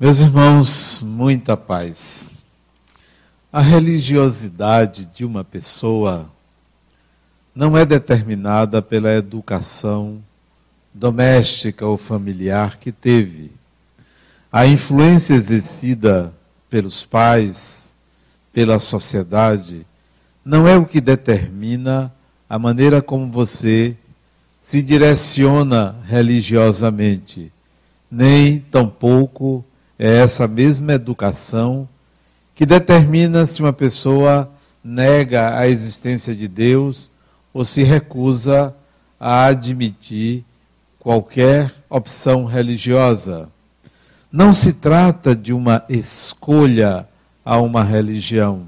Meus irmãos, muita paz. A religiosidade de uma pessoa não é determinada pela educação doméstica ou familiar que teve. A influência exercida pelos pais, pela sociedade, não é o que determina a maneira como você se direciona religiosamente, nem tampouco é essa mesma educação que determina se uma pessoa nega a existência de Deus ou se recusa a admitir qualquer opção religiosa. Não se trata de uma escolha a uma religião.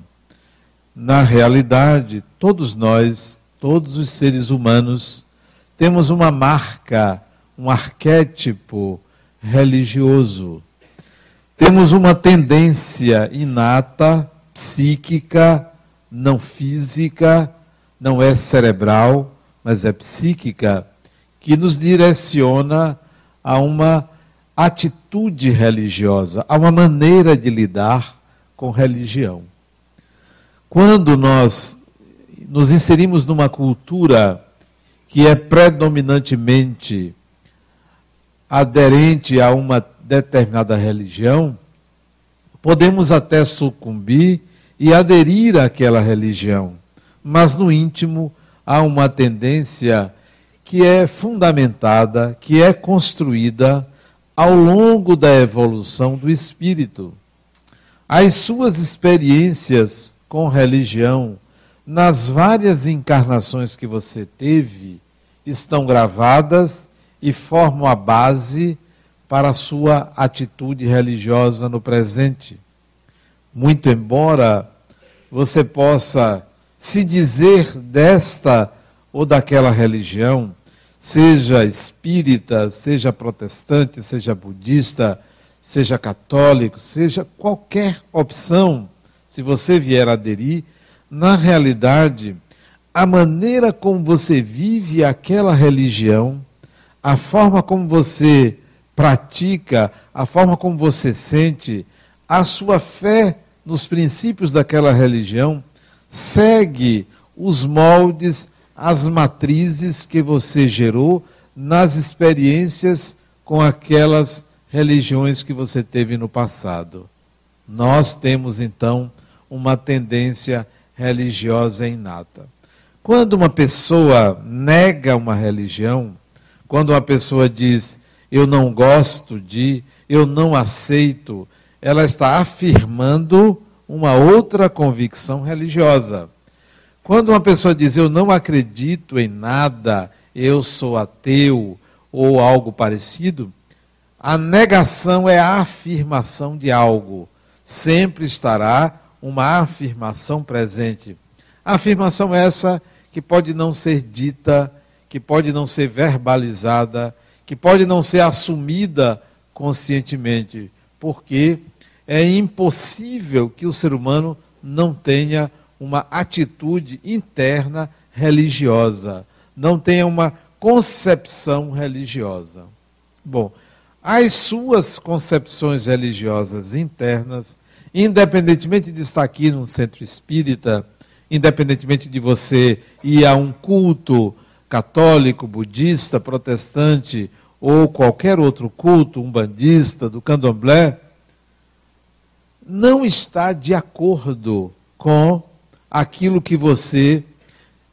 Na realidade, todos nós, todos os seres humanos, temos uma marca, um arquétipo religioso. Temos uma tendência inata, psíquica, não física, não é cerebral, mas é psíquica, que nos direciona a uma atitude religiosa, a uma maneira de lidar com religião. Quando nós nos inserimos numa cultura que é predominantemente aderente a uma determinada religião, podemos até sucumbir e aderir àquela religião, mas no íntimo há uma tendência que é fundamentada, que é construída ao longo da evolução do espírito. As suas experiências com religião, nas várias encarnações que você teve, estão gravadas e formam a base para a sua atitude religiosa no presente. Muito embora você possa se dizer desta ou daquela religião, seja espírita, seja protestante, seja budista, seja católico, seja qualquer opção, se você vier aderir, na realidade, a maneira como você vive aquela religião, a forma como você pratica, a forma como você sente, a sua fé nos princípios daquela religião, segue os moldes, as matrizes que você gerou nas experiências com aquelas religiões que você teve no passado. Nós temos então uma tendência religiosa inata. Quando uma pessoa nega uma religião, quando uma pessoa diz eu não gosto de, eu não aceito, ela está afirmando uma outra convicção religiosa. Quando uma pessoa diz eu não acredito em nada, eu sou ateu ou algo parecido, a negação é a afirmação de algo. Sempre estará uma afirmação presente. A afirmação essa que pode não ser dita, que pode não ser verbalizada, que pode não ser assumida conscientemente, porque é impossível que o ser humano não tenha uma atitude interna religiosa, não tenha uma concepção religiosa. Bom, as suas concepções religiosas internas, independentemente de estar aqui num centro espírita, independentemente de você ir a um culto católico, budista, protestante ou qualquer outro culto, umbandista, do candomblé, não está de acordo com aquilo que você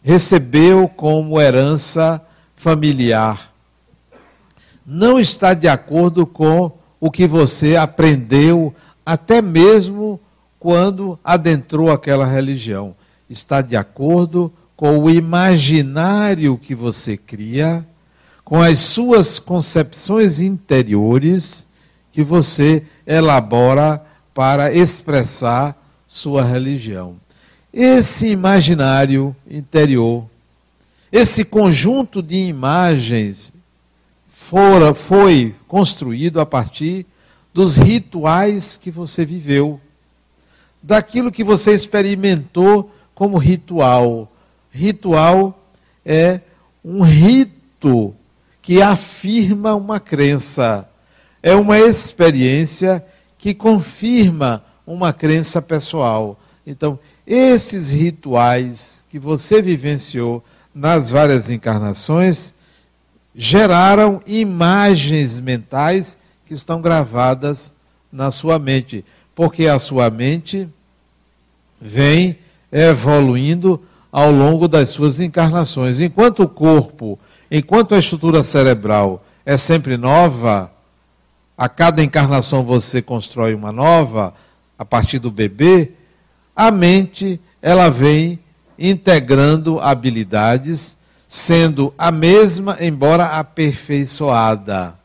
recebeu como herança familiar. Não está de acordo com o que você aprendeu, até mesmo quando adentrou aquela religião está de acordo com o imaginário que você cria, com as suas concepções interiores que você elabora para expressar sua religião. Esse imaginário interior, esse conjunto de imagens fora, foi construído a partir dos rituais que você viveu, daquilo que você experimentou como ritual. Ritual é um rito que afirma uma crença, é uma experiência que confirma uma crença pessoal. Então, esses rituais que você vivenciou nas várias encarnações geraram imagens mentais que estão gravadas na sua mente, porque a sua mente vem evoluindo ao longo das suas encarnações. Enquanto o corpo, enquanto a estrutura cerebral é sempre nova, a cada encarnação você constrói uma nova, a partir do bebê, a mente, ela vem integrando habilidades, sendo a mesma, embora aperfeiçoada.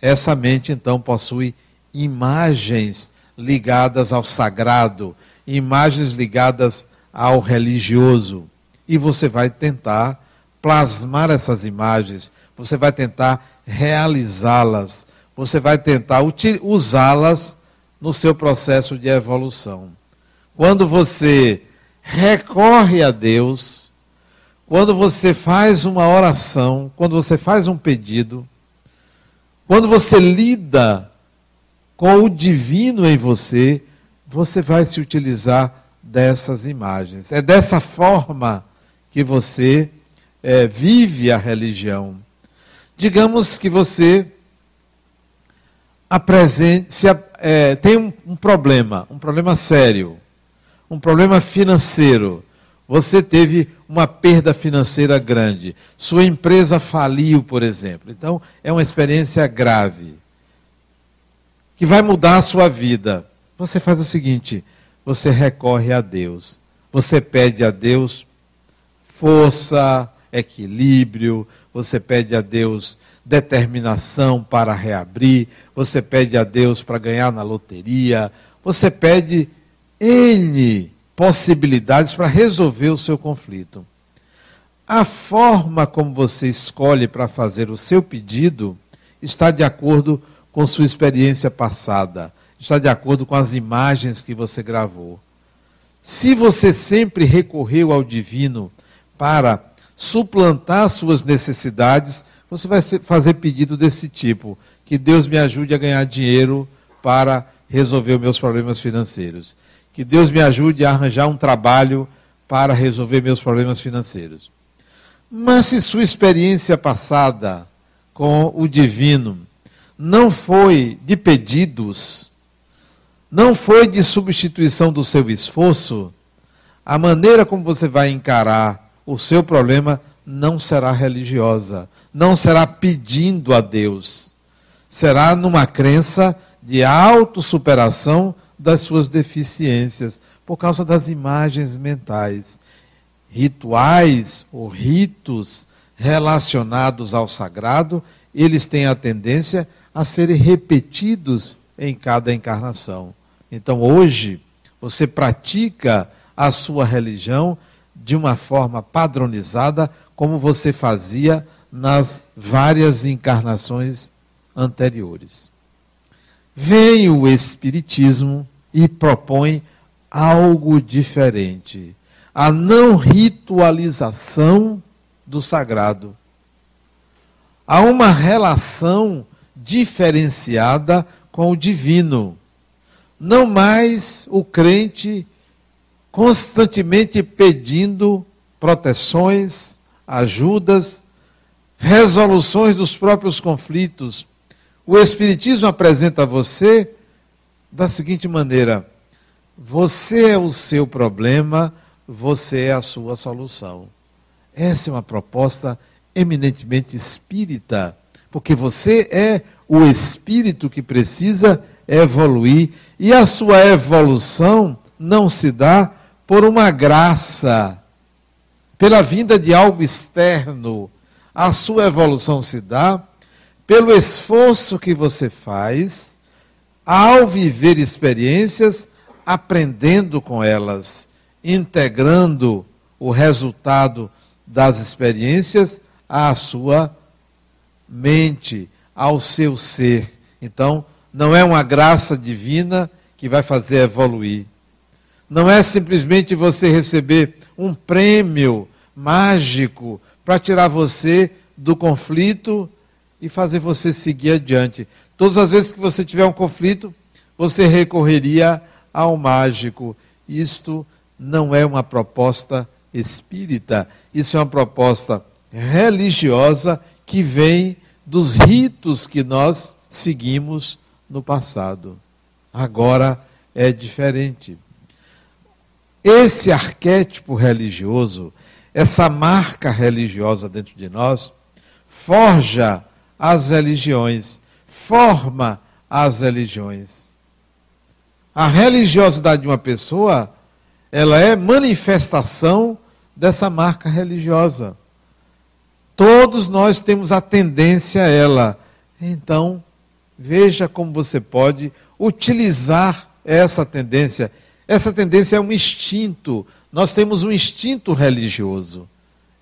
Essa mente, então, possui imagens ligadas ao sagrado, imagens ligadas ao religioso. E você vai tentar plasmar essas imagens, você vai tentar realizá-las, você vai tentar usá-las no seu processo de evolução. Quando você recorre a Deus, quando você faz uma oração, quando você faz um pedido, quando você lida com o divino em você, você vai se utilizar dessas imagens. É dessa forma que você é, vive a religião. Digamos que você se, é, tem um, um problema, um problema sério, um problema financeiro. Você teve uma perda financeira grande. Sua empresa faliu, por exemplo. Então, é uma experiência grave que vai mudar a sua vida. Você faz o seguinte: você recorre a Deus. Você pede a Deus força, equilíbrio, você pede a Deus determinação para reabrir, você pede a Deus para ganhar na loteria, você pede N possibilidades para resolver o seu conflito. A forma como você escolhe para fazer o seu pedido está de acordo com sua experiência passada, está de acordo com as imagens que você gravou. Se você sempre recorreu ao divino para suplantar suas necessidades, você vai fazer pedido desse tipo: que Deus me ajude a ganhar dinheiro para resolver meus problemas financeiros. Que Deus me ajude a arranjar um trabalho para resolver meus problemas financeiros. Mas se sua experiência passada com o divino não foi de pedidos, não foi de substituição do seu esforço, a maneira como você vai encarar o seu problema não será religiosa, não será pedindo a Deus, será numa crença de autossuperação das suas deficiências, por causa das imagens mentais. Rituais ou ritos relacionados ao sagrado, eles têm a tendência a serem repetidos em cada encarnação. Então, hoje, você pratica a sua religião de uma forma padronizada, como você fazia nas várias encarnações anteriores. Vem o Espiritismo e propõe algo diferente: a não ritualização do sagrado. Há uma relação diferenciada com o divino. Não mais o crente constantemente pedindo proteções, ajudas, resoluções dos próprios conflitos. O Espiritismo apresenta a você da seguinte maneira: você é o seu problema, você é a sua solução. Essa é uma proposta eminentemente espírita, porque você é o espírito que precisa evoluir e a sua evolução não se dá por uma graça, pela vinda de algo externo, a sua evolução se dá pelo esforço que você faz ao viver experiências, aprendendo com elas, integrando o resultado das experiências à sua mente, ao seu ser. Então, não é uma graça divina que vai fazer evoluir. Não é simplesmente você receber um prêmio mágico para tirar você do conflito e fazer você seguir adiante. Todas as vezes que você tiver um conflito, você recorreria ao mágico. Isto não é uma proposta espírita, isso é uma proposta religiosa que vem dos ritos que nós seguimos no passado. Agora é diferente. Esse arquétipo religioso, essa marca religiosa dentro de nós, forja as religiões, forma as religiões. A religiosidade de uma pessoa, ela é manifestação dessa marca religiosa. Todos nós temos a tendência a ela. Então, veja como você pode utilizar essa tendência. Essa tendência é um instinto. Nós temos um instinto religioso.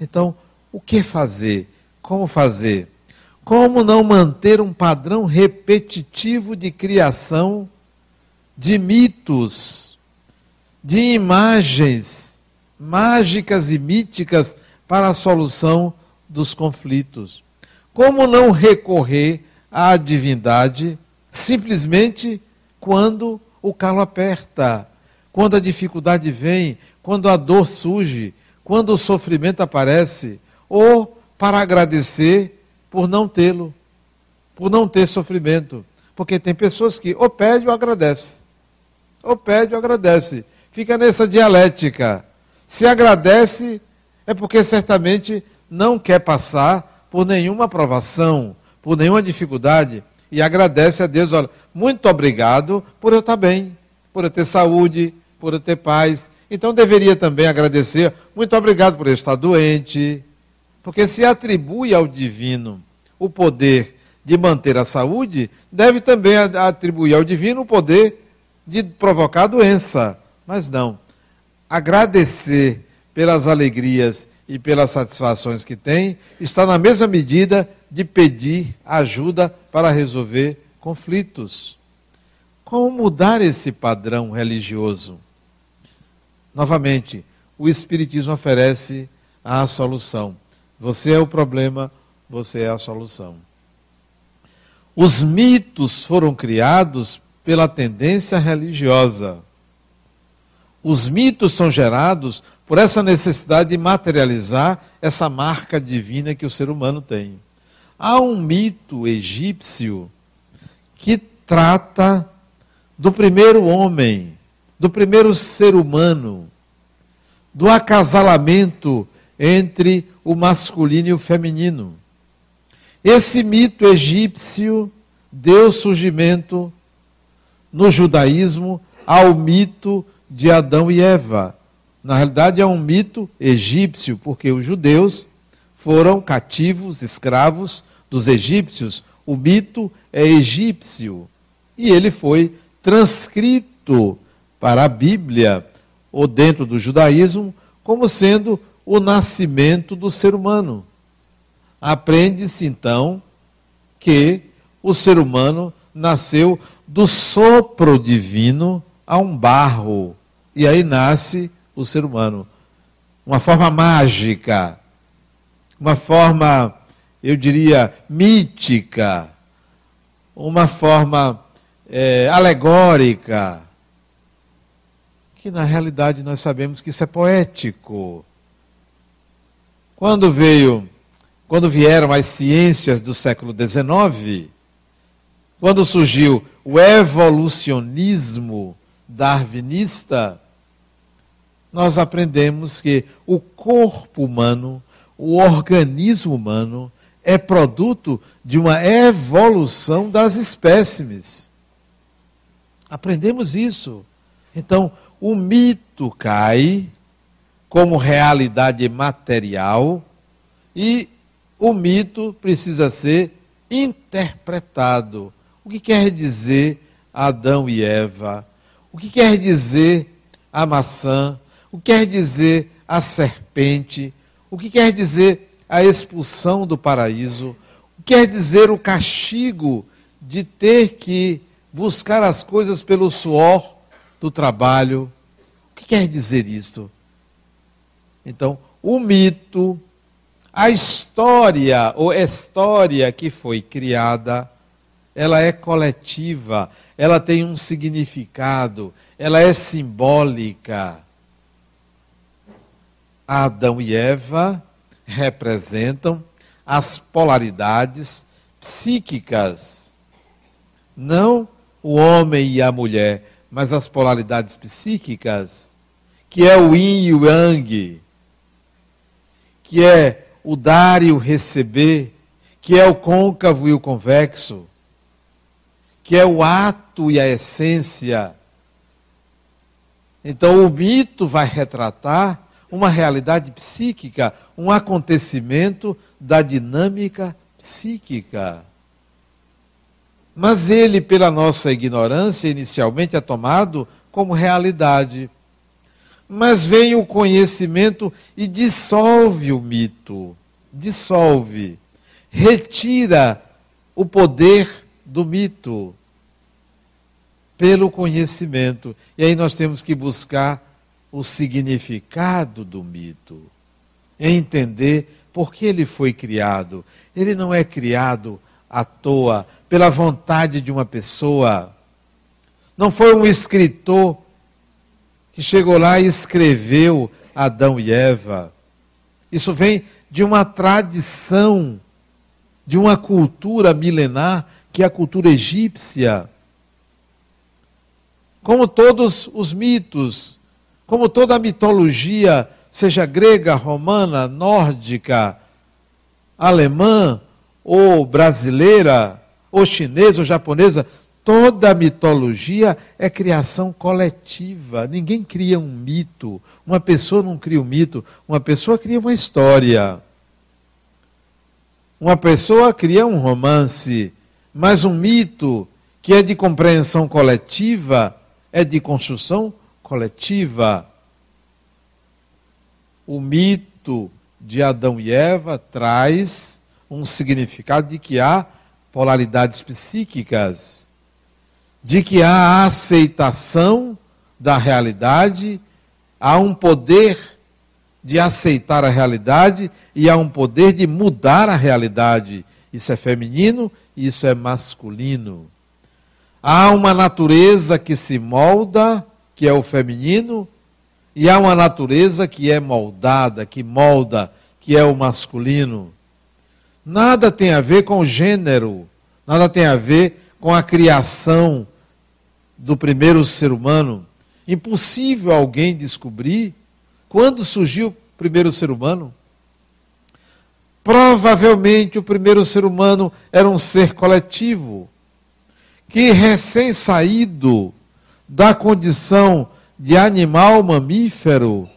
Então, o que fazer? Como fazer? Como não manter um padrão repetitivo de criação de mitos, de imagens mágicas e míticas para a solução dos conflitos? Como não recorrer à divindade simplesmente quando o calo aperta, quando a dificuldade vem, quando a dor surge, quando o sofrimento aparece, ou para agradecer por não tê-lo, por não ter sofrimento. Porque tem pessoas que ou pede ou agradece. Ou pede ou agradece. Fica nessa dialética. Se agradece, é porque certamente não quer passar por nenhuma provação, por nenhuma dificuldade, e agradece a Deus, olha, muito obrigado por eu estar bem, por eu ter saúde, por ter paz. Então deveria também agradecer, muito obrigado por estar doente, porque se atribui ao divino o poder de manter a saúde, deve também atribuir ao divino o poder de provocar doença. Mas não. Agradecer pelas alegrias e pelas satisfações que tem, está na mesma medida de pedir ajuda para resolver conflitos. Como mudar esse padrão religioso? Novamente, o Espiritismo oferece a solução. Você é o problema, você é a solução. Os mitos foram criados pela tendência religiosa. Os mitos são gerados por essa necessidade de materializar essa marca divina que o ser humano tem. Há um mito egípcio que trata do primeiro homem, do primeiro ser humano, do acasalamento entre o masculino e o feminino. Esse mito egípcio deu surgimento no judaísmo ao mito de Adão e Eva. Na realidade, é um mito egípcio, porque os judeus foram cativos, escravos dos egípcios. O mito é egípcio. E ele foi transcrito para a Bíblia, ou dentro do judaísmo, como sendo o nascimento do ser humano. Aprende-se então que o ser humano nasceu do sopro divino a um barro. E aí nasce o ser humano. Uma forma mágica, uma forma, eu diria, mítica, uma forma é, alegórica, que na realidade nós sabemos que isso é poético. Quando veio, quando vieram as ciências do século XIX, quando surgiu o evolucionismo darwinista, nós aprendemos que o corpo humano, o organismo humano, é produto de uma evolução das espécimes. Aprendemos isso. Então, o mito cai como realidade material e o mito precisa ser interpretado. O que quer dizer Adão e Eva? O que quer dizer a maçã? O que quer dizer a serpente? O que quer dizer a expulsão do paraíso? O que quer dizer o castigo de ter que buscar as coisas pelo suor do trabalho? O que quer dizer isto? Então, o mito, a história ou história que foi criada, ela é coletiva, ela tem um significado, ela é simbólica. Adão e Eva representam as polaridades psíquicas, não o homem e a mulher, mas as polaridades psíquicas, que é o yin e o yang, que é o dar e o receber, que é o côncavo e o convexo, que é o ato e a essência. Então o mito vai retratar uma realidade psíquica, um acontecimento da dinâmica psíquica. Mas ele, pela nossa ignorância, inicialmente é tomado como realidade. Mas vem o conhecimento e dissolve o mito, dissolve, retira o poder do mito pelo conhecimento. E aí nós temos que buscar o significado do mito, entender por que ele foi criado. Ele não é criado à toa, pela vontade de uma pessoa. Não foi um escritor que chegou lá e escreveu Adão e Eva. Isso vem de uma tradição, de uma cultura milenar, que é a cultura egípcia. Como todos os mitos, como toda a mitologia, seja grega, romana, nórdica, alemã ou brasileira, ou chinesa ou japonesa, toda mitologia é criação coletiva. Ninguém cria um mito. Uma pessoa não cria um mito, uma pessoa cria uma história. Uma pessoa cria um romance, mas um mito que é de compreensão coletiva é de construção coletiva. O mito de Adão e Eva traz um significado de que há polaridades psíquicas, de que há aceitação da realidade, há um poder de aceitar a realidade e há um poder de mudar a realidade. Isso é feminino e isso é masculino. Há uma natureza que se molda que é o feminino, e há uma natureza que é moldada, que molda, que é o masculino. Nada tem a ver com o gênero, nada tem a ver com a criação do primeiro ser humano. Impossível alguém descobrir quando surgiu o primeiro ser humano. Provavelmente o primeiro ser humano era um ser coletivo, que recém-saído da condição de animal mamífero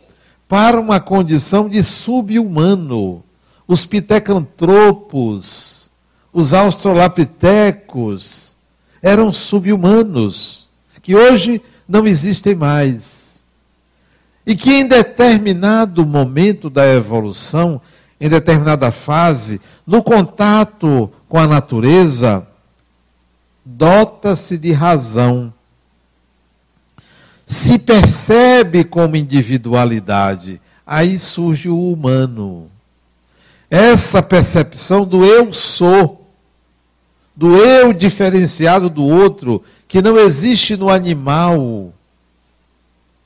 para uma condição de subhumano. Os pitecantropos, os australopitecos eram subhumanos, que hoje não existem mais. E que em determinado momento da evolução, em determinada fase, no contato com a natureza, dota-se de razão se percebe como individualidade, aí surge o humano. Essa percepção do eu sou, do eu diferenciado do outro, que não existe no animal.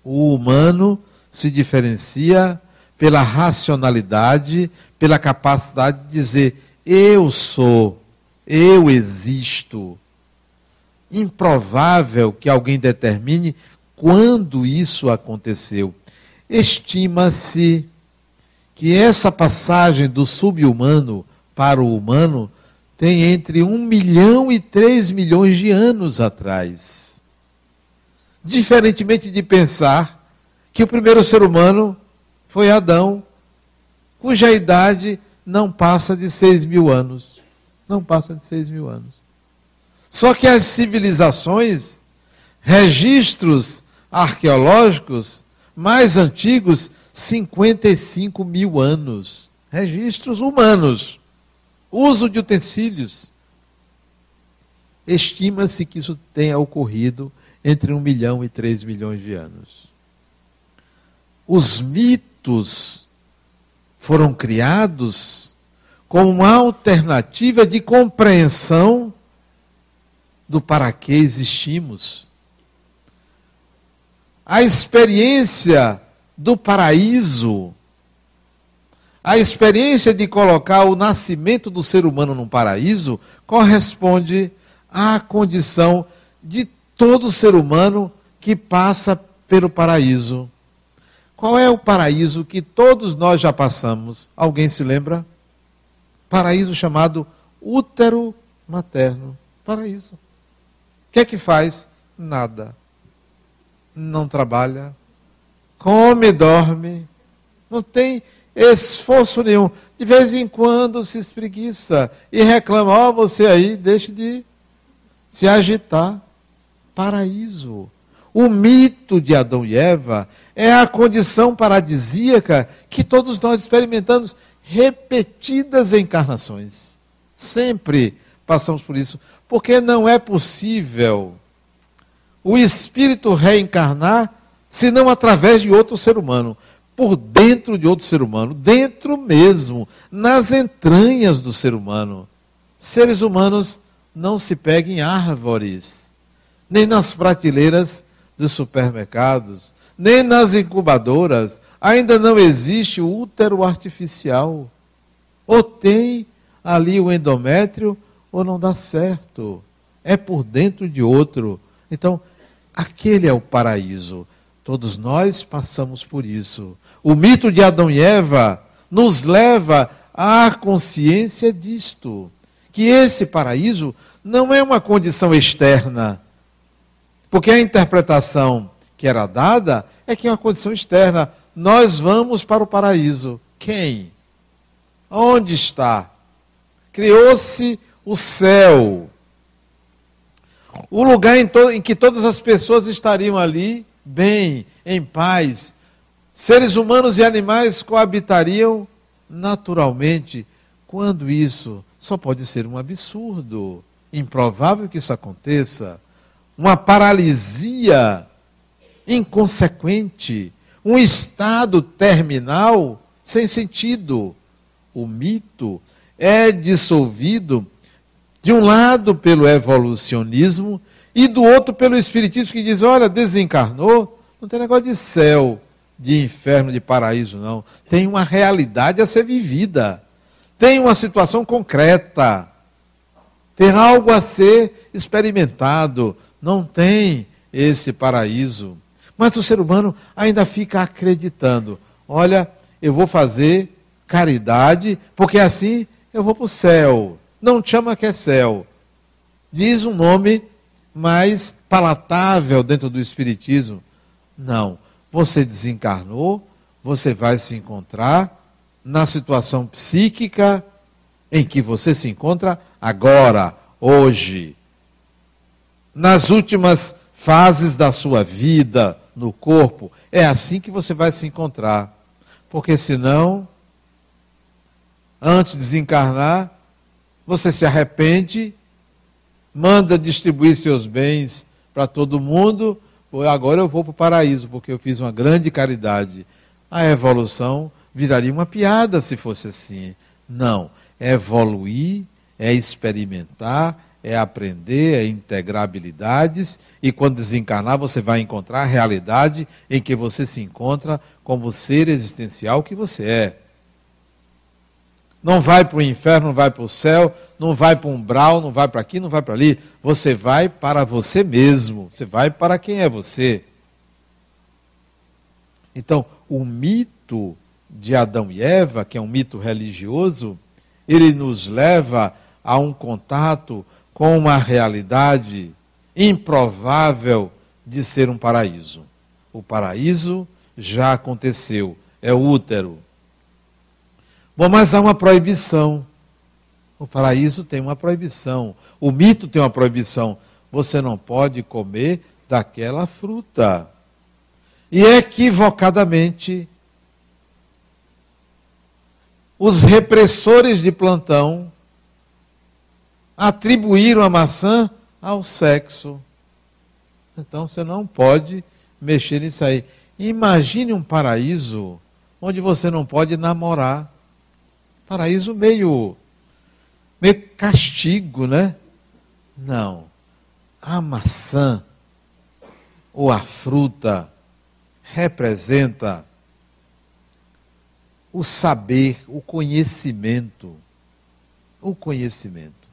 O humano se diferencia pela racionalidade, pela capacidade de dizer eu sou, eu existo. Improvável que alguém determine quando isso aconteceu. Estima-se que essa passagem do subhumano para o humano tem entre um milhão e três milhões de anos atrás. Diferentemente de pensar que o primeiro ser humano foi Adão, cuja idade não passa de seis mil anos. Não passa de seis mil anos. Só que as civilizações, registros arqueológicos mais antigos, 55 mil anos. Registros humanos. Uso de utensílios. Estima-se que isso tenha ocorrido entre 1 milhão e 3 milhões de anos. Os mitos foram criados como uma alternativa de compreensão do para que existimos. A experiência do paraíso, a experiência de colocar o nascimento do ser humano num paraíso, corresponde à condição de todo ser humano que passa pelo paraíso. Qual é o paraíso que todos nós já passamos? Alguém se lembra? Paraíso chamado útero materno. Paraíso. O que é que faz? Nada. Não trabalha, come e dorme, não tem esforço nenhum. De vez em quando se espreguiça e reclama: Ó, oh, você aí, deixe de se agitar. Paraíso. O mito de Adão e Eva é a condição paradisíaca que todos nós experimentamos repetidas encarnações. Sempre passamos por isso. Porque não é possível o espírito reencarnar senão através de outro ser humano por dentro de outro ser humano, dentro mesmo, nas entranhas do ser humano. Seres humanos não se pegam em árvores, nem nas prateleiras dos supermercados, nem nas incubadoras. Ainda não existe o útero artificial. Ou tem ali o endométrio, ou não dá certo. É por dentro de outro. Então, aquele é o paraíso. Todos nós passamos por isso. O mito de Adão e Eva nos leva à consciência disto, que esse paraíso não é uma condição externa, porque a interpretação que era dada é que é uma condição externa. Nós vamos para o paraíso. Quem? Onde está? Criou-se o céu. O lugar em, em, que todas as pessoas estariam ali, bem, em paz, Seres humanos e animais coabitariam naturalmente. Quando isso só pode ser um absurdo, improvável que isso aconteça, uma paralisia inconsequente, um estado terminal sem sentido. O mito é dissolvido de um lado pelo evolucionismo e do outro pelo espiritismo que diz: olha, desencarnou, não tem negócio de céu, de inferno, de paraíso, não. Tem uma realidade a ser vivida. Tem uma situação concreta. Tem algo a ser experimentado. Não tem esse paraíso. Mas o ser humano ainda fica acreditando: olha, eu vou fazer caridade, porque assim eu vou para o céu. Não chama que é céu. Diz um nome mais palatável dentro do Espiritismo. Não você desencarnou, você vai se encontrar na situação psíquica em que você se encontra agora, hoje. Nas últimas fases da sua vida no corpo, é assim que você vai se encontrar. Porque senão, antes de desencarnar, você se arrepende, manda distribuir seus bens para todo mundo, agora eu vou para o paraíso, porque eu fiz uma grande caridade. A evolução viraria uma piada se fosse assim. Não. É evoluir, é experimentar, é aprender, é integrar habilidades, e quando desencarnar, você vai encontrar a realidade em que você se encontra como ser existencial que você é. Não vai para o inferno, não vai para o céu, não vai para um umbral, não vai para aqui, não vai para ali. Você vai para você mesmo. Você vai para quem é você. Então, o mito de Adão e Eva, que é um mito religioso, ele nos leva a um contato com uma realidade improvável de ser um paraíso. O paraíso já aconteceu, é o útero. Bom, mas há uma proibição. O paraíso tem uma proibição. O mito tem uma proibição. Você não pode comer daquela fruta. E equivocadamente, os repressores de plantão atribuíram a maçã ao sexo. Então você não pode mexer nisso aí. Imagine um paraíso onde você não pode namorar. Paraíso meio, meio castigo, né? Não. a maçã ou a fruta representa o saber, o conhecimento. O conhecimento.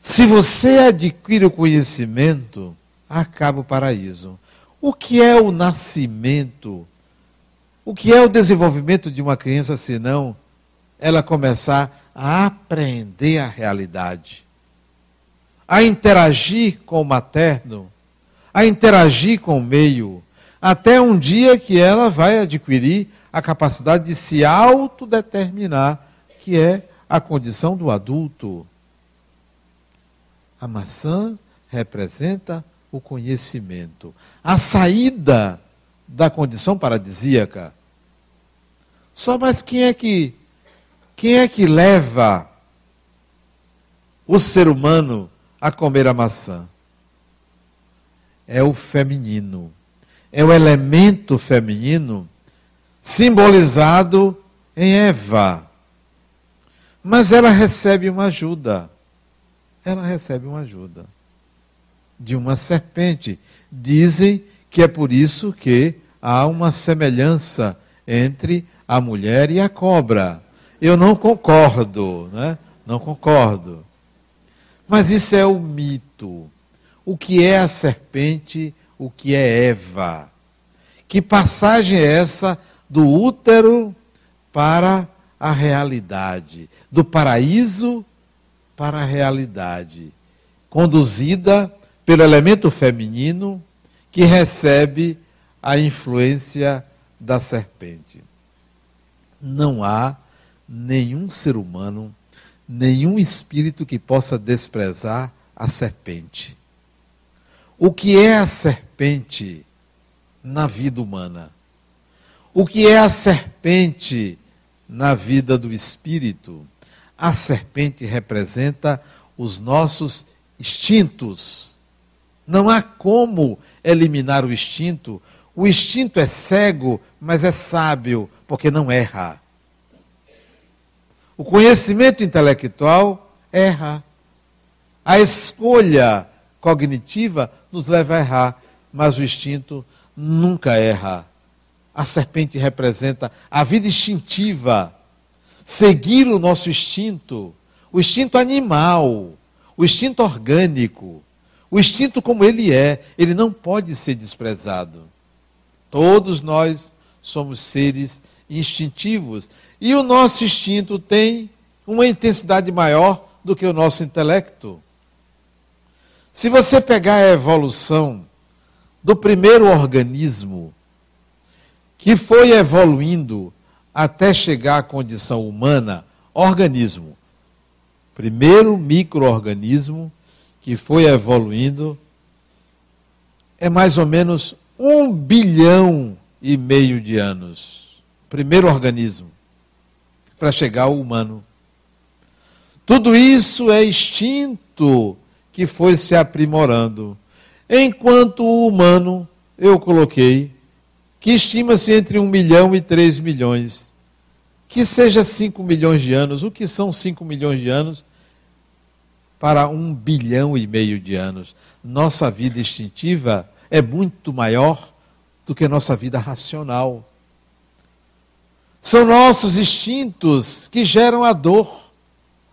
Se você adquire o conhecimento, acaba o paraíso. O que é o nascimento? O que é o desenvolvimento de uma criança senão ela começar a aprender a realidade, a interagir com o materno, a interagir com o meio, até um dia que ela vai adquirir a capacidade de se autodeterminar, que é a condição do adulto. A maçã representa o conhecimento, a saída da condição paradisíaca. Só mas quem é que quem é que leva o ser humano a comer a maçã? É o feminino. É o elemento feminino simbolizado em Eva. Mas ela recebe uma ajuda. Ela recebe uma ajuda de uma serpente. Dizem que é por isso que há uma semelhança entre a mulher e a cobra. Eu não concordo, né? Não concordo. Mas isso é o mito. O que é a serpente, o que é Eva? Que passagem é essa do útero para a realidade, do paraíso para a realidade, conduzida pelo elemento feminino que recebe a influência da serpente. Não há nenhum ser humano, nenhum espírito que possa desprezar a serpente. O que é a serpente na vida humana? O que é a serpente na vida do espírito? A serpente representa os nossos instintos. Não há como eliminar o instinto. O instinto é cego, mas é sábio, porque não erra. O conhecimento intelectual erra. A escolha cognitiva nos leva a errar, mas o instinto nunca erra. A serpente representa a vida instintiva, seguir o nosso instinto, o instinto animal, o instinto orgânico, o instinto como ele é, ele não pode ser desprezado. Todos nós somos seres instintivos e o nosso instinto tem uma intensidade maior do que o nosso intelecto. Se você pegar a evolução do primeiro organismo, que foi evoluindo até chegar à condição humana, organismo, primeiro microorganismo que foi evoluindo, é mais ou menos um bilhão e meio de anos. Primeiro organismo para chegar ao humano. Tudo isso é instinto que foi se aprimorando. Enquanto o humano, eu coloquei, que estima-se entre 1 milhão e 3 milhões. Que seja 5 milhões de anos. O que são 5 milhões de anos? Para 1 bilhão e meio de anos. Nossa vida instintiva é muito maior do que nossa vida racional. São nossos instintos que geram a dor.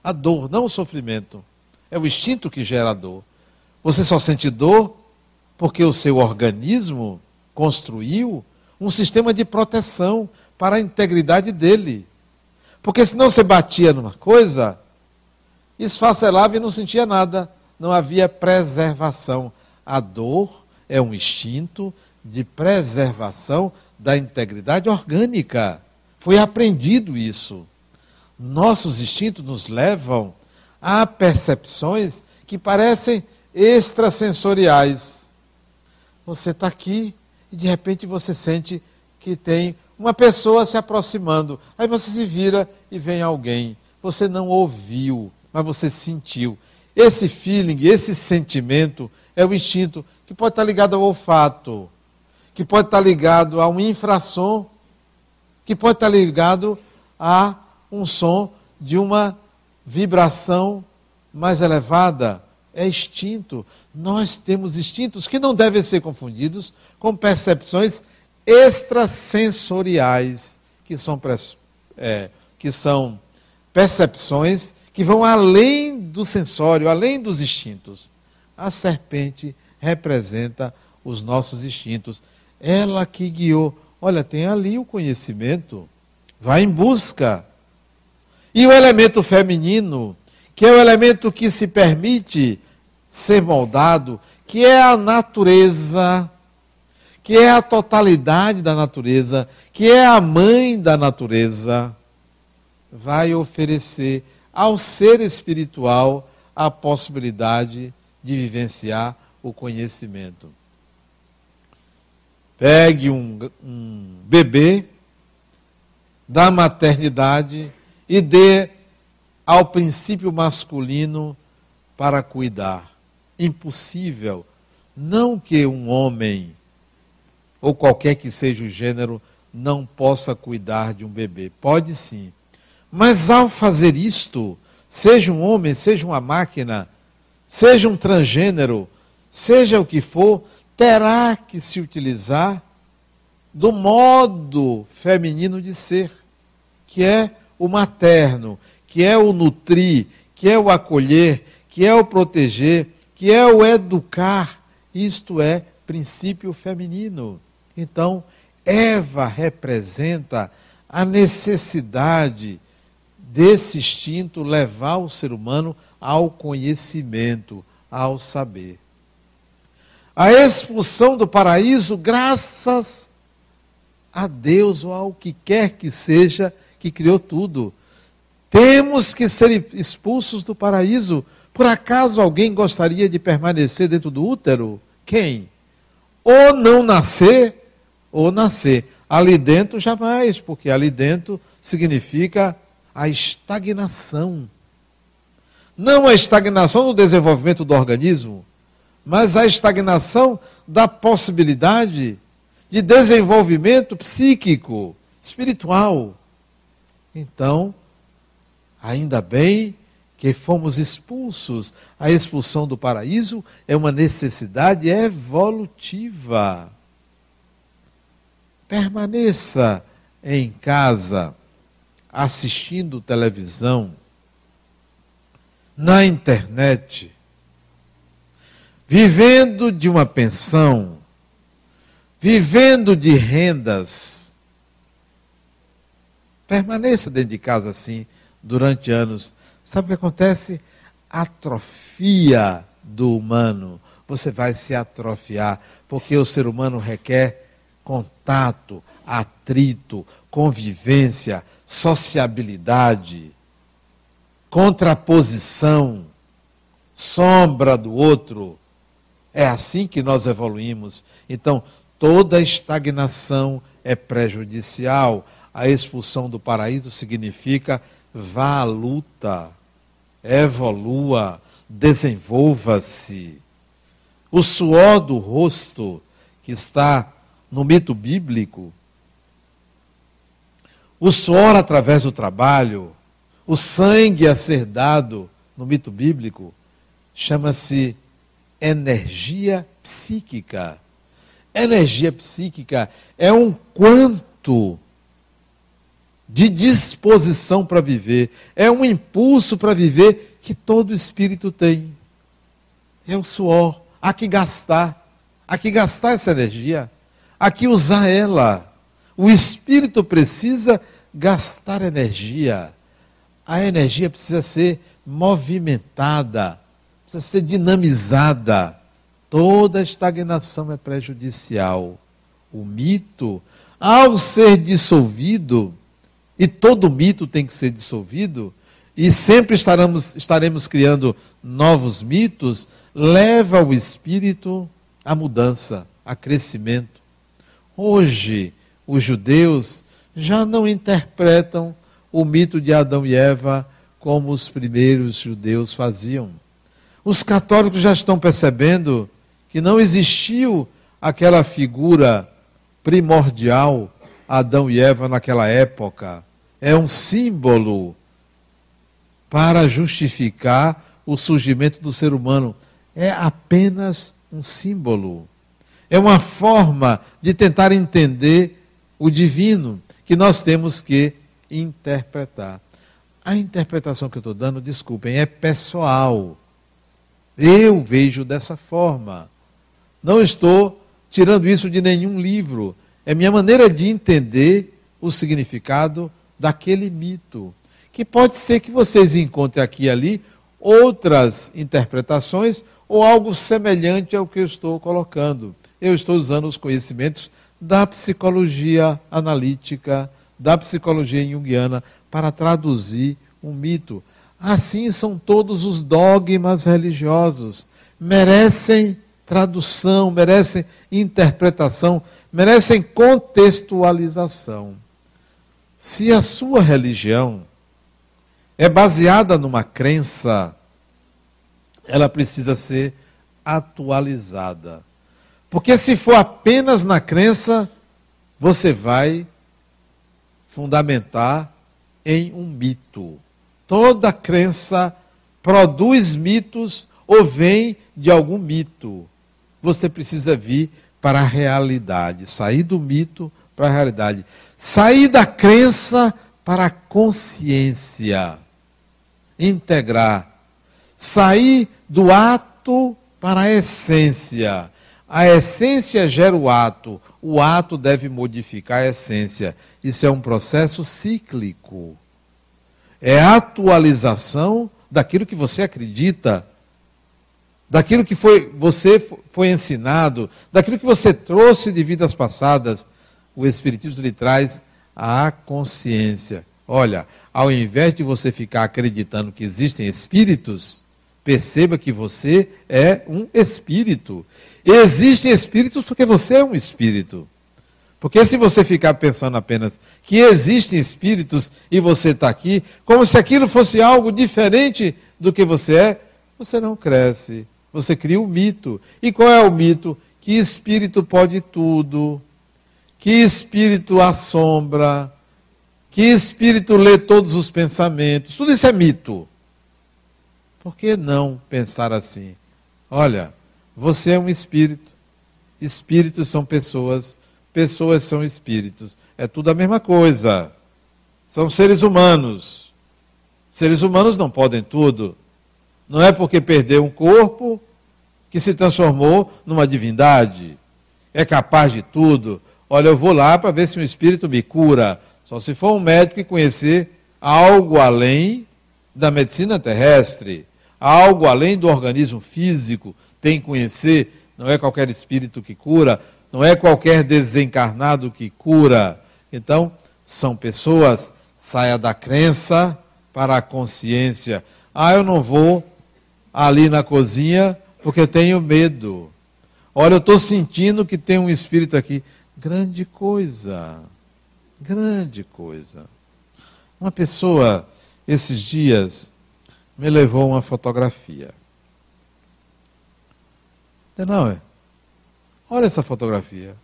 A dor, não o sofrimento. É o instinto que gera a dor. Você só sente dor porque o seu organismo construiu um sistema de proteção para a integridade dele. Porque senão você batia numa coisa, esfacelava e não sentia nada. Não havia preservação. A dor é um instinto de preservação da integridade orgânica. Foi aprendido isso. Nossos instintos nos levam a percepções que parecem extrasensoriais. Você está aqui e de repente você sente que tem uma pessoa se aproximando. Aí você se vira e vem alguém. Você não ouviu, mas você sentiu. Esse feeling, esse sentimento é o instinto que pode estar ligado ao olfato, que pode estar ligado a um infrassom que pode estar ligado a um som de uma vibração mais elevada, é instinto. Nós temos instintos que não devem ser confundidos com percepções extrasensoriais, que são, é, que são percepções que vão além do sensório, além dos instintos. A serpente representa os nossos instintos. Ela que guiou. Olha, tem ali o conhecimento. Vai em busca. E o elemento feminino, que é o elemento que se permite ser moldado, que é a natureza, que é a totalidade da natureza, que é a mãe da natureza, vai oferecer ao ser espiritual a possibilidade de vivenciar o conhecimento. Pegue um, um bebê da maternidade e dê ao princípio masculino para cuidar. Impossível. Não que um homem, ou qualquer que seja o gênero, não possa cuidar de um bebê. Pode sim. Mas ao fazer isto, seja um homem, seja uma máquina, seja um transgênero, seja o que for, terá que se utilizar do modo feminino de ser, que é o materno, que é o nutrir, que é o acolher, que é o proteger, que é o educar. Isto é princípio feminino. Então, Eva representa a necessidade desse instinto levar o ser humano ao conhecimento, ao saber. A expulsão do paraíso, graças a Deus ou ao que quer que seja que criou tudo. Temos que ser expulsos do paraíso. Por acaso alguém gostaria de permanecer dentro do útero? Quem? Ou não nascer, ou nascer. Ali dentro, jamais, porque ali dentro significa a estagnação. Não a estagnação no desenvolvimento do organismo, mas a estagnação da possibilidade de desenvolvimento psíquico, espiritual. Então, ainda bem que fomos expulsos. A expulsão do paraíso é uma necessidade evolutiva. Permaneça em casa assistindo televisão, na internet, vivendo de uma pensão, vivendo de rendas. Permaneça dentro de casa assim durante anos. Sabe o que acontece? Atrofia do humano. Você vai se atrofiar, porque o ser humano requer contato, atrito, convivência, sociabilidade, contraposição, sombra do outro. É assim que nós evoluímos. Então, toda estagnação é prejudicial. A expulsão do paraíso significa vá à luta, evolua, desenvolva-se. O suor do rosto, que está no mito bíblico, o suor através do trabalho, o sangue a ser dado no mito bíblico, chama-se energia psíquica. Energia psíquica é um quanto de disposição para viver, é um impulso para viver que todo espírito tem. É o suor. Há que gastar, há que gastar essa energia, há que usar ela. O espírito precisa gastar energia. A energia precisa ser movimentada, precisa ser dinamizada. Toda estagnação é prejudicial. O mito, ao ser dissolvido, e todo mito tem que ser dissolvido, e sempre estaremos, estaremos criando novos mitos, leva o espírito à mudança, a crescimento. Hoje, os judeus já não interpretam o mito de Adão e Eva como os primeiros judeus faziam. Os católicos já estão percebendo que não existiu aquela figura primordial, Adão e Eva, naquela época. É um símbolo para justificar o surgimento do ser humano. É apenas um símbolo. É uma forma de tentar entender o divino que nós temos que interpretar. A interpretação que eu estou dando, desculpem, é pessoal. Eu vejo dessa forma. Não estou tirando isso de nenhum livro. É minha maneira de entender o significado daquele mito. Que pode ser que vocês encontrem aqui e ali outras interpretações ou algo semelhante ao que eu estou colocando. Eu estou usando os conhecimentos da psicologia analítica, da psicologia junguiana, para traduzir um mito. Assim são todos os dogmas religiosos. Merecem tradução, merecem interpretação, merecem contextualização. Se a sua religião é baseada numa crença, ela precisa ser atualizada. Porque se for apenas na crença, você vai fundamentar em um mito. Toda crença produz mitos ou vem de algum mito. Você precisa vir para a realidade, sair do mito para a realidade, sair da crença para a consciência, integrar, sair do ato para a essência. A essência gera o ato, o ato deve modificar a essência. Isso é um processo cíclico. É a atualização daquilo que você acredita, daquilo que foi, você foi ensinado, daquilo que você trouxe de vidas passadas. O Espiritismo lhe traz a consciência. Olha, ao invés de você ficar acreditando que existem espíritos, perceba que você é um espírito. Existem espíritos porque você é um espírito. Porque se você ficar pensando apenas que existem espíritos e você está aqui, como se aquilo fosse algo diferente do que você é, você não cresce. Você cria um mito. E qual é o mito? Que espírito pode tudo, que espírito assombra, que espírito lê todos os pensamentos. Tudo isso é mito. Por que não pensar assim? Olha, você é um espírito. Espíritos são pessoas pessoas são espíritos. É tudo a mesma coisa. São seres humanos. Seres humanos não podem tudo. Não é porque perdeu um corpo que se transformou numa divindade. É capaz de tudo. Olha, eu vou lá para ver se um espírito me cura. Só se for um médico e conhecer algo além da medicina terrestre, algo além do organismo físico, tem que conhecer. Não é qualquer espírito que cura, não é qualquer desencarnado que cura. Então, são pessoas, saia da crença para a consciência. Ah, eu não vou ali na cozinha porque eu tenho medo. Olha, eu estou sentindo que tem um espírito aqui. Grande coisa. Grande coisa. Uma pessoa, esses dias, me levou uma fotografia. Não, é? Olha essa fotografia.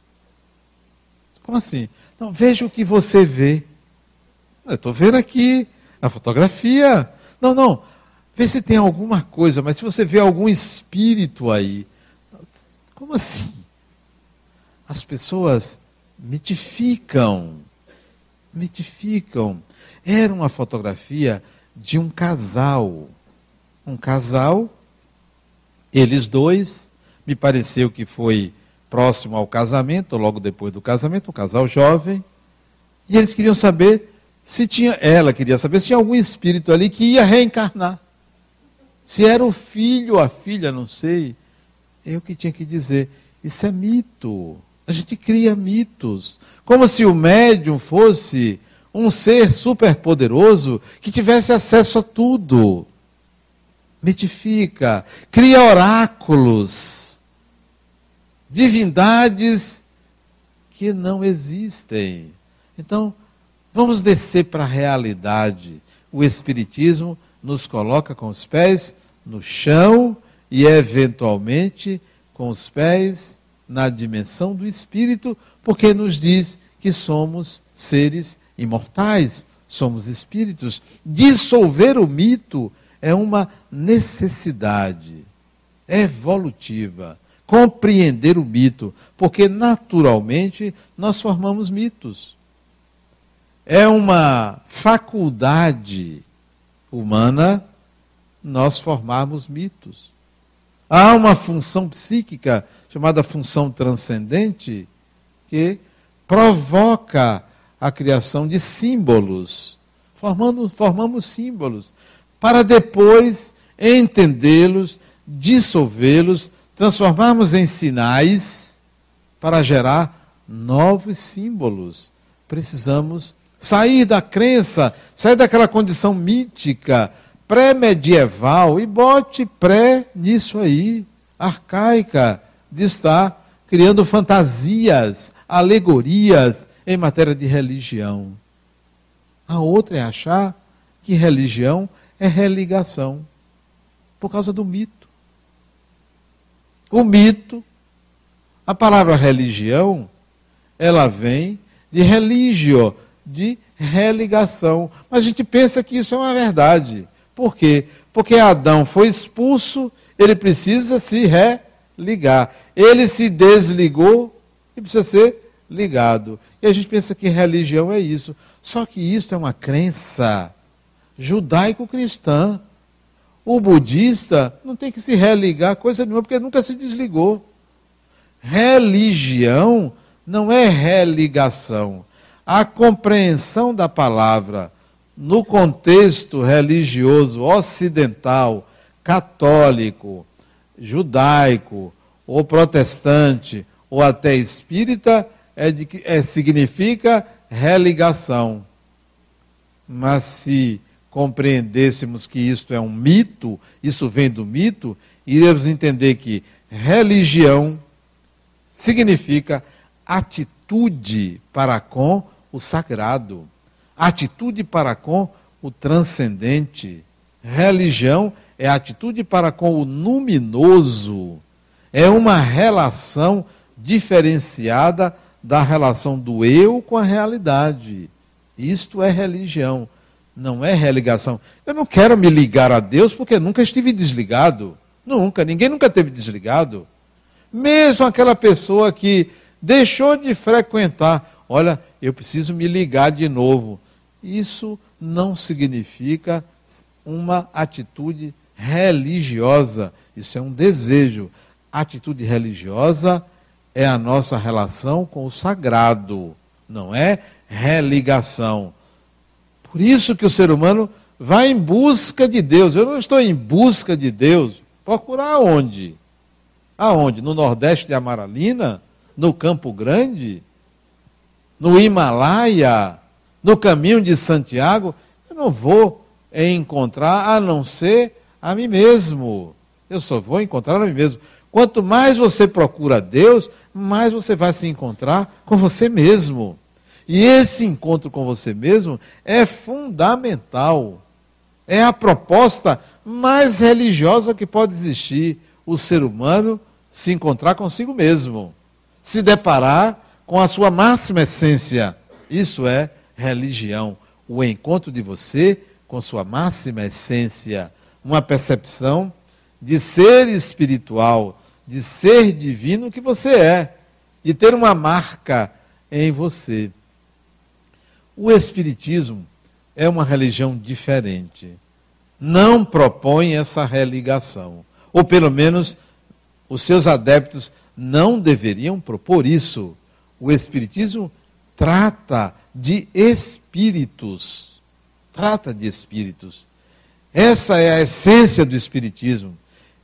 Como assim? Não, veja o que você vê. Eu estou vendo aqui a fotografia. Não, não. Vê se tem alguma coisa, mas se você vê algum espírito aí. Como assim? As pessoas mitificam. Mitificam. Era uma fotografia de um casal. Um casal, eles dois, me pareceu que foi próximo ao casamento, ou logo depois do casamento, um casal jovem, e eles queriam saber se tinha, ela queria saber se tinha algum espírito ali que ia reencarnar. Se era o filho, a filha, não sei. Eu que tinha que dizer, isso é mito. A gente cria mitos. Como se o médium fosse um ser superpoderoso que tivesse acesso a tudo. Mitifica, cria oráculos divindades que não existem. Então, vamos descer para a realidade. O Espiritismo nos coloca com os pés no chão e, eventualmente, com os pés na dimensão do Espírito, porque nos diz que somos seres imortais, somos espíritos. Dissolver o mito é uma necessidade evolutiva compreender o mito, porque naturalmente nós formamos mitos. É uma faculdade humana nós formarmos mitos. Há uma função psíquica chamada função transcendente que provoca a criação de símbolos. Formando, formamos símbolos para depois entendê-los, dissolvê-los, transformarmos em sinais para gerar novos símbolos. Precisamos sair da crença, sair daquela condição mítica, pré-medieval, e bote pré nisso aí, arcaica, de estar criando fantasias, alegorias em matéria de religião. A outra é achar que religião é religação, por causa do mito. O mito, a palavra religião, ela vem de religio, de religação. Mas a gente pensa que isso é uma verdade. Por quê? Porque Adão foi expulso, ele precisa se religar. Ele se desligou e precisa ser ligado. E a gente pensa que religião é isso. Só que isso é uma crença judaico-cristã. O budista não tem que se religar coisa nenhuma, porque nunca se desligou. Religião não é religação. A compreensão da palavra no contexto religioso ocidental, católico, judaico, ou protestante, ou até espírita, é de, é, significa religação. Mas se compreendêssemos que isto é um mito, isso vem do mito, iremos entender que religião significa atitude para com o sagrado, atitude para com o transcendente. Religião é atitude para com o luminoso, é uma relação diferenciada da relação do eu com a realidade. Isto é religião não é religação. Eu não quero me ligar a Deus porque nunca estive desligado. Nunca, ninguém nunca teve desligado. Mesmo aquela pessoa que deixou de frequentar, olha, eu preciso me ligar de novo. Isso não significa uma atitude religiosa. Isso é um desejo. atitude religiosa é a nossa relação com o sagrado, não é religação. Por isso que o ser humano vai em busca de Deus. Eu não estou em busca de Deus. Procurar aonde? Aonde? No Nordeste de Amaralina? No Campo Grande? No Himalaia? No caminho de Santiago? Eu não vou encontrar a não ser a mim mesmo. Eu só vou encontrar a mim mesmo. Quanto mais você procura Deus, mais você vai se encontrar com você mesmo. E esse encontro com você mesmo é fundamental. É a proposta mais religiosa que pode existir. O ser humano se encontrar consigo mesmo, se deparar com a sua máxima essência. Isso é religião. O encontro de você com sua máxima essência. Uma percepção de ser espiritual, de ser divino que você é, de ter uma marca em você. O Espiritismo é uma religião diferente. Não propõe essa religação. Ou pelo menos os seus adeptos não deveriam propor isso. O Espiritismo trata de espíritos. Trata de espíritos. Essa é a essência do Espiritismo.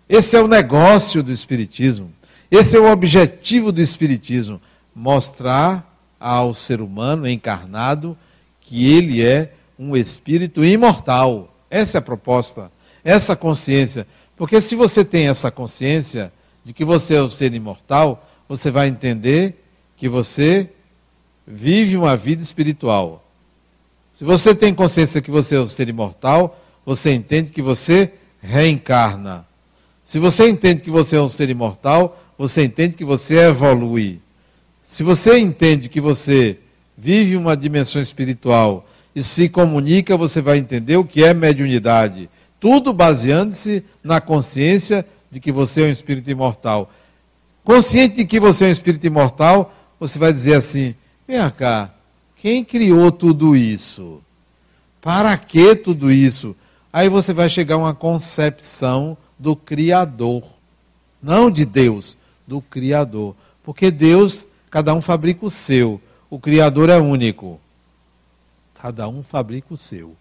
Esse é o negócio do Espiritismo. Esse é o objetivo do Espiritismo: mostrar ao ser humano encarnado que ele é um espírito imortal. Essa é a proposta, essa consciência. Porque se você tem essa consciência de que você é um ser imortal, você vai entender que você vive uma vida espiritual. Se você tem consciência que você é um ser imortal, você entende que você reencarna. Se você entende que você é um ser imortal, você entende que você evolui. Se você entende que você vive uma dimensão espiritual e se comunica, você vai entender o que é mediunidade. Tudo baseando-se na consciência de que você é um espírito imortal. Consciente de que você é um espírito imortal, você vai dizer assim: vem cá, quem criou tudo isso? Para que tudo isso? Aí você vai chegar a uma concepção do Criador. Não de Deus, do Criador. Porque Deus, cada um fabrica o seu. O Criador é único. Cada um fabrica o seu.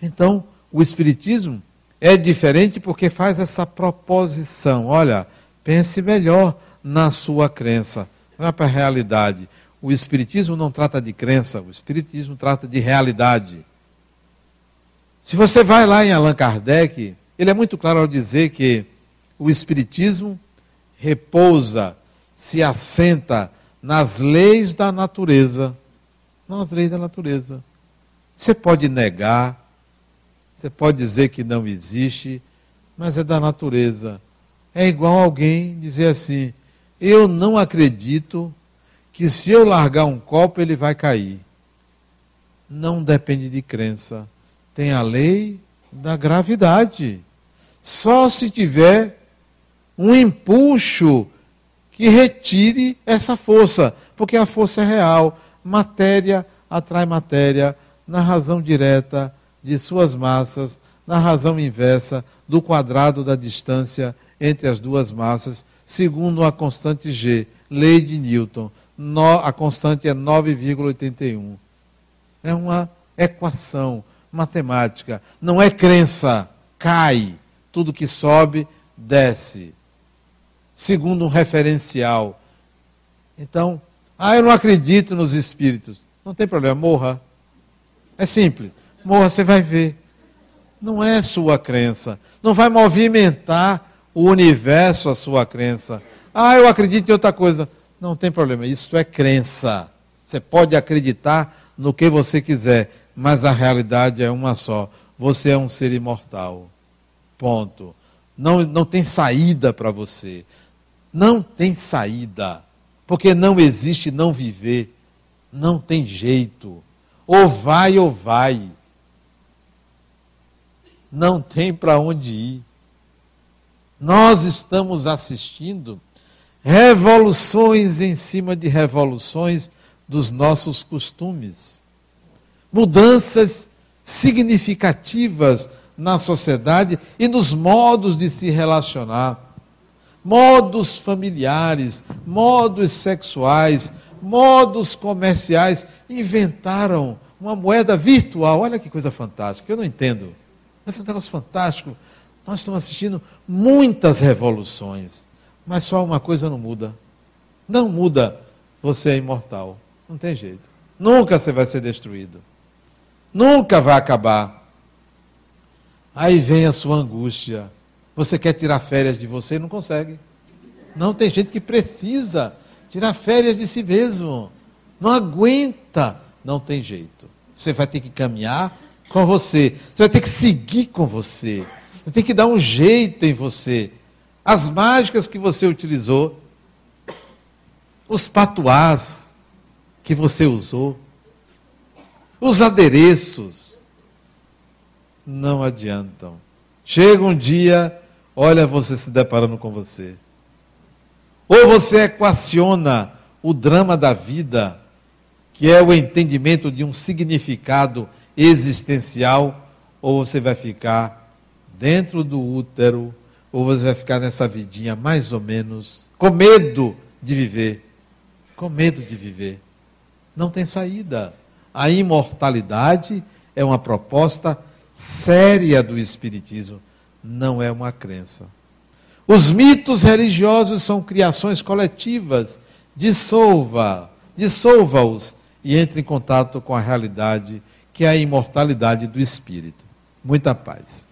Então, o Espiritismo é diferente porque faz essa proposição. Olha, pense melhor na sua crença, não é para a realidade. O Espiritismo não trata de crença, o Espiritismo trata de realidade. Se você vai lá em Allan Kardec, ele é muito claro ao dizer que o Espiritismo repousa, se assenta nas leis da natureza. Nas leis da natureza. Você pode negar, você pode dizer que não existe, mas é da natureza. É igual alguém dizer assim: eu não acredito que se eu largar um copo ele vai cair. Não depende de crença tem a lei da gravidade. Só se tiver um empuxo que retire essa força, porque a força é real. Matéria atrai matéria na razão direta de suas massas, na razão inversa do quadrado da distância entre as duas massas, segundo a constante G, lei de Newton. No, a constante é 9,81. É uma equação matemática. Não é crença. Cai. Tudo que sobe, desce. Segundo um referencial. Então, ah, eu não acredito nos espíritos. Não tem problema, morra. É simples. Morra, você vai ver. Não é sua crença. Não vai movimentar o universo a sua crença. Ah, eu acredito em outra coisa. Não tem problema. Isso é crença. Você pode acreditar no que você quiser mas a realidade é uma só. Você é um ser imortal. Ponto. Não, não tem saída para você. Não tem saída. Porque não existe não viver. Não tem jeito. Ou vai ou vai. Não tem para onde ir. Nós estamos assistindo revoluções em cima de revoluções dos nossos costumes mudanças significativas na sociedade e nos modos de se relacionar. Modos familiares, modos sexuais, modos comerciais. Inventaram uma moeda virtual. Olha que coisa fantástica. Eu não entendo. Mas é um negócio fantástico. Nós estamos assistindo muitas revoluções. Mas só uma coisa não muda. Não muda. Você é imortal. Não tem jeito. Nunca você vai ser destruído. Nunca vai acabar. Aí vem a sua angústia. Você quer tirar férias de você e não consegue. Não, tem gente que precisa tirar férias de si mesmo. Não aguenta. Não tem jeito. Você vai ter que caminhar com você. Você vai ter que seguir com você. Você tem que dar um jeito em você. As mágicas que você utilizou, os patuás que você usou, os adereços não adiantam. Chega um dia, olha você se deparando com você. Ou você equaciona o drama da vida, que é o entendimento de um significado existencial, ou você vai ficar dentro do útero, ou você vai ficar nessa vidinha mais ou menos, com medo de viver. Com medo de viver. Não tem saída. A imortalidade é uma proposta séria do Espiritismo, não é uma crença. Os mitos religiosos são criações coletivas. Dissolva, dissolva-os e entre em contato com a realidade, que é a imortalidade do espírito. Muita paz.